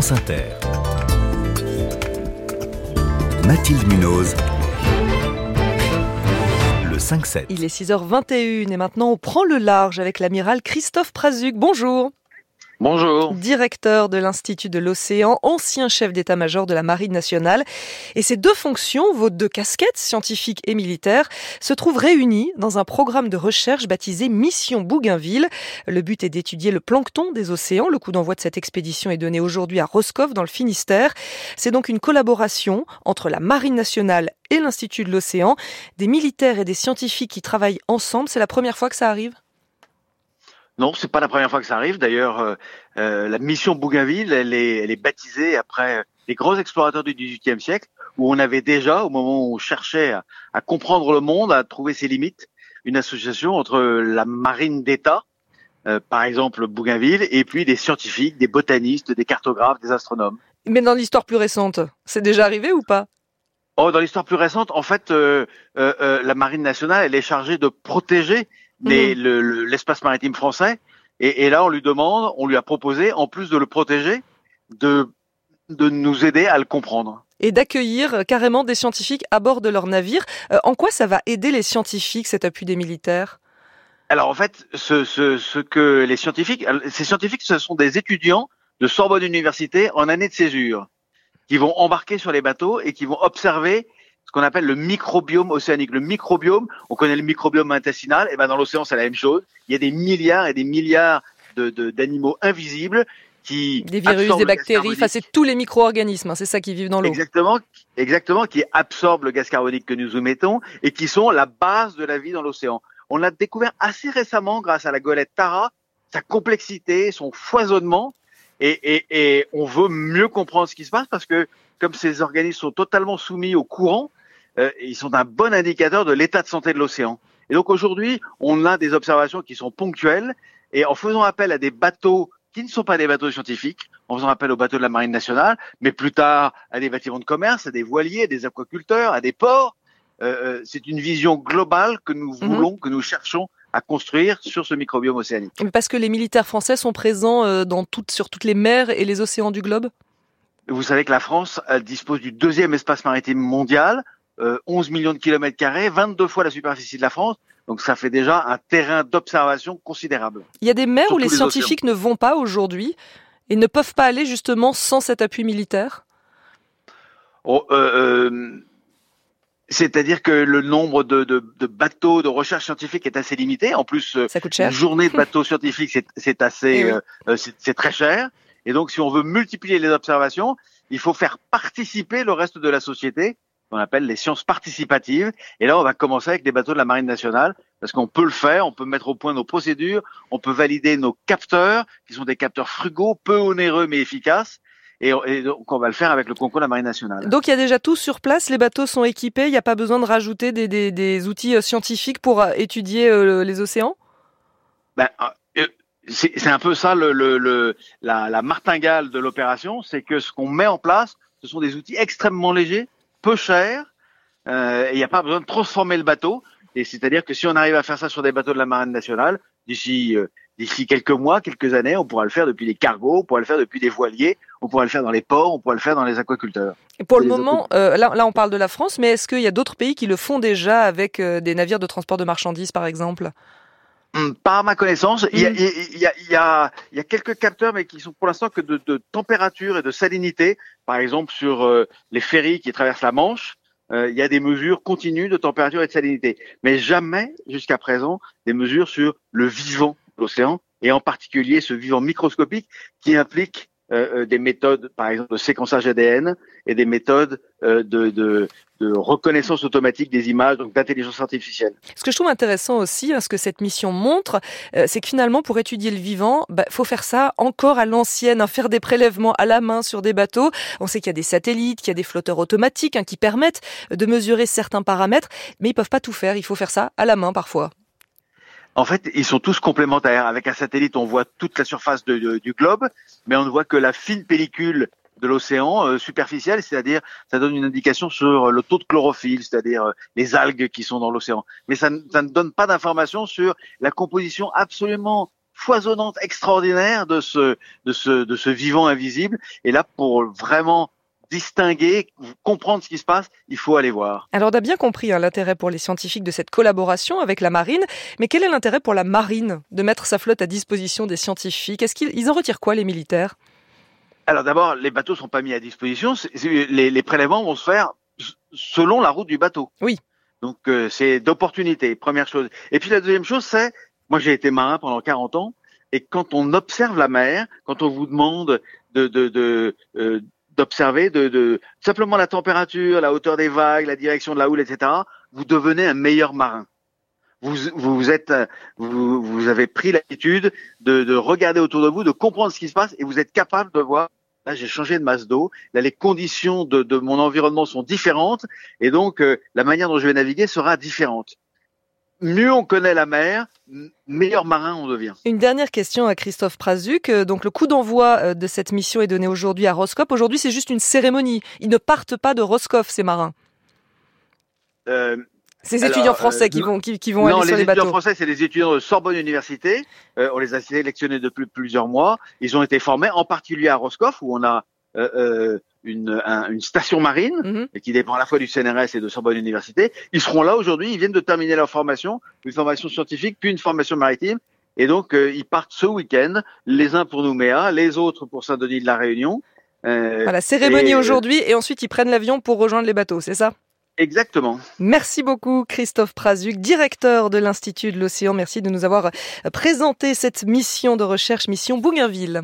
France Inter. Mathilde Munoz. Le 5-7. Il est 6h21 et maintenant on prend le large avec l'amiral Christophe Prazuc. Bonjour. Bonjour. Directeur de l'Institut de l'Océan, ancien chef d'état-major de la Marine nationale. Et ces deux fonctions, vos deux casquettes, scientifiques et militaires, se trouvent réunies dans un programme de recherche baptisé Mission Bougainville. Le but est d'étudier le plancton des océans. Le coup d'envoi de cette expédition est donné aujourd'hui à Roscoff dans le Finistère. C'est donc une collaboration entre la Marine nationale et l'Institut de l'Océan. Des militaires et des scientifiques qui travaillent ensemble. C'est la première fois que ça arrive? Non, c'est pas la première fois que ça arrive. D'ailleurs, euh, euh, la mission Bougainville, elle est, elle est baptisée après les grands explorateurs du XVIIIe siècle, où on avait déjà, au moment où on cherchait à, à comprendre le monde, à trouver ses limites, une association entre la marine d'État, euh, par exemple Bougainville, et puis des scientifiques, des botanistes, des cartographes, des astronomes. Mais dans l'histoire plus récente, c'est déjà arrivé ou pas? Oh, dans l'histoire plus récente, en fait, euh, euh, la marine nationale, elle est chargée de protéger Mhm. l'espace maritime français. Et, et, là, on lui demande, on lui a proposé, en plus de le protéger, de, de nous aider à le comprendre. Et d'accueillir carrément des scientifiques à bord de leur navire. Euh, en quoi ça va aider les scientifiques, cet appui des militaires? Alors en fait, ce, ce, ce que les scientifiques, ces scientifiques, ce sont des étudiants de Sorbonne Université en année de césure, qui vont embarquer sur les bateaux et qui vont observer ce qu'on appelle le microbiome océanique. Le microbiome, on connaît le microbiome intestinal, et ben dans l'océan c'est la même chose. Il y a des milliards et des milliards de d'animaux invisibles qui des virus, des bactéries, enfin c'est tous les micro-organismes, hein, c'est ça qui vivent dans l'eau. Exactement, exactement, qui absorbent le gaz carbonique que nous émettons et qui sont la base de la vie dans l'océan. On l'a découvert assez récemment grâce à la golette Tara, sa complexité, son foisonnement, et, et, et on veut mieux comprendre ce qui se passe parce que comme ces organismes sont totalement soumis au courant, euh, ils sont un bon indicateur de l'état de santé de l'océan. Et donc aujourd'hui, on a des observations qui sont ponctuelles et en faisant appel à des bateaux qui ne sont pas des bateaux scientifiques, en faisant appel aux bateaux de la marine nationale, mais plus tard à des bâtiments de commerce, à des voiliers, à des aquaculteurs, à des ports. Euh, euh c'est une vision globale que nous mhm. voulons, que nous cherchons à construire sur ce microbiome océanique. Parce que les militaires français sont présents dans toutes, sur toutes les mers et les océans du globe? Vous savez que la France dispose du deuxième espace maritime mondial, 11 euh, millions de kilomètres carrés, 22 fois la superficie de la France. Donc ça fait déjà un terrain d'observation considérable. Il y a des mers où les, scientifiques ne vont pas aujourd'hui et ne peuvent pas aller justement sans cet appui militaire? Oh, euh, euh, C'est-à-dire que le nombre de, bateaux de recherche scientifique est assez limité. En plus, une journée de bateaux scientifiques, c'est assez, eh c'est très cher. Et donc, si on veut multiplier les observations, il faut faire participer le reste de la société qu'on appelle les sciences participatives. Et là, on va commencer avec des bateaux de la Marine nationale, parce qu'on peut le faire, on peut mettre au point nos procédures, on peut valider nos capteurs, qui sont des capteurs frugaux, peu onéreux mais efficaces. Et, donc, on va le faire avec le concours de la Marine nationale. Donc, il y a déjà tout sur place, les bateaux sont équipés, il n'y a pas besoin de rajouter des, des, des outils euh, scientifiques pour euh, étudier euh, les océans? Ben, c'est un peu ça le, le, la, la martingale de l'opération, c'est que ce qu'on met en place, ce sont des outils extrêmement légers, peu cher, euh, et il n'y a pas besoin de transformer le bateau. Et c'est-à-dire que si on arrive à faire ça sur des bateaux de la marine nationale, d'ici euh, d'ici quelques mois, quelques années, on pourra le faire depuis des cargos, on pourra le faire depuis des voiliers, on pourra le faire dans les ports, on pourra le faire dans les aquaculteurs. Et pour le moment, euh, là, là, on parle de la France, mais est-ce qu'il y a d'autres pays qui le font déjà avec des navires de transport de marchandises, par exemple? Par ma connaissance, il y, a, y y y quelques capteurs, mais qui sont pour l'instant que de, de, température et de salinité. Par exemple, sur euh, les ferries qui traversent la Manche, euh, il y a des mesures continues de température et de salinité, mais jamais jusqu'à présent des mesures sur le vivant de l'océan et en particulier ce vivant microscopique qui implique euh, euh, des méthodes, par exemple, de séquençage ADN et des méthodes euh, de, de, de, reconnaissance automatique des images, donc d'intelligence artificielle. Ce que je trouve intéressant aussi, hein, ce que cette mission montre, c'est que finalement, pour étudier le vivant, bah, faut faire ça encore à l'ancienne, hein, faire des prélèvements à la main sur des bateaux. On sait qu'il y a des satellites, qu'il y a des flotteurs automatiques hein, qui permettent de mesurer certains paramètres, mais ils peuvent pas tout faire. Il faut faire ça à la main parfois. En fait, ils sont tous complémentaires. Avec un satellite, on voit toute la surface du globe, mais on ne voit que la fine pellicule de l'océan euh, superficiel, c'est-à-dire ça donne une indication sur le taux de chlorophylle, c'est-à-dire euh, les algues qui sont dans l'océan. Mais ça, ça, ne donne pas d'informations sur la composition absolument foisonnante extraordinaire de ce, de ce, de ce vivant invisible. Et là, pour vraiment distinguer, comprendre ce qui se passe, il faut aller voir. Alors on a bien compris hein, l'intérêt pour les scientifiques de cette collaboration avec la marine, mais quel est l'intérêt pour la marine de mettre sa flotte à disposition des scientifiques? Est-ce qu'ils en retirent quoi les militaires? Alors d'abord, les bateaux sont pas mis à disposition, les, les prélèvements vont se faire selon la route du bateau. Oui. Donc euh, c'est d'opportunité, première chose. Et puis la deuxième chose, c'est, moi j'ai été marin pendant 40 ans, et quand on observe la mer, quand on vous demande de, de, de euh, d'observer de, de, simplement la température, la hauteur des vagues, la direction de la houle, etc., vous devenez un meilleur marin. Vous, vous êtes, vous, vous avez pris l'habitude de, de regarder autour de vous, de comprendre ce qui se passe, et vous êtes capable de voir Là, j'ai changé de masse d'eau. Là, les conditions de, de, mon environnement sont différentes, et donc euh, la manière dont je vais naviguer sera différente. Mieux on connaît la mer, meilleur marin on devient. Une dernière question à Christophe Prazuc. Euh, donc le coup d'envoi euh, de cette mission est donné aujourd'hui à Roscoff. Aujourd'hui, c'est juste une cérémonie. Ils ne partent pas de Roscoff, ces marins. Euh, ces étudiants français euh, qui vont qui, qui vont aller sur les, bateaux. étudiants français, c'est des étudiants de Sorbonne Université. Euh, on les a sélectionnés depuis plusieurs mois. Ils ont été formés, en particulier à Roscoff, où on a euh, euh une, une, station marine mhm. qui dépend à la fois du CNRS et de Sorbonne Université. Ils seront là aujourd'hui. Ils viennent de terminer leur formation, une formation scientifique, puis une formation maritime. Et donc, euh, ils partent ce week-end, les uns pour Nouméa, les autres pour Saint-Denis de la Réunion. Euh, voilà, cérémonie aujourd'hui, et ensuite ils prennent l'avion pour rejoindre les bateaux, c'est ça? Exactement. Merci beaucoup Christophe Prazuc, directeur de l'Institut de l'Océan. Merci de nous avoir présenté cette mission de recherche, mission Bougainville.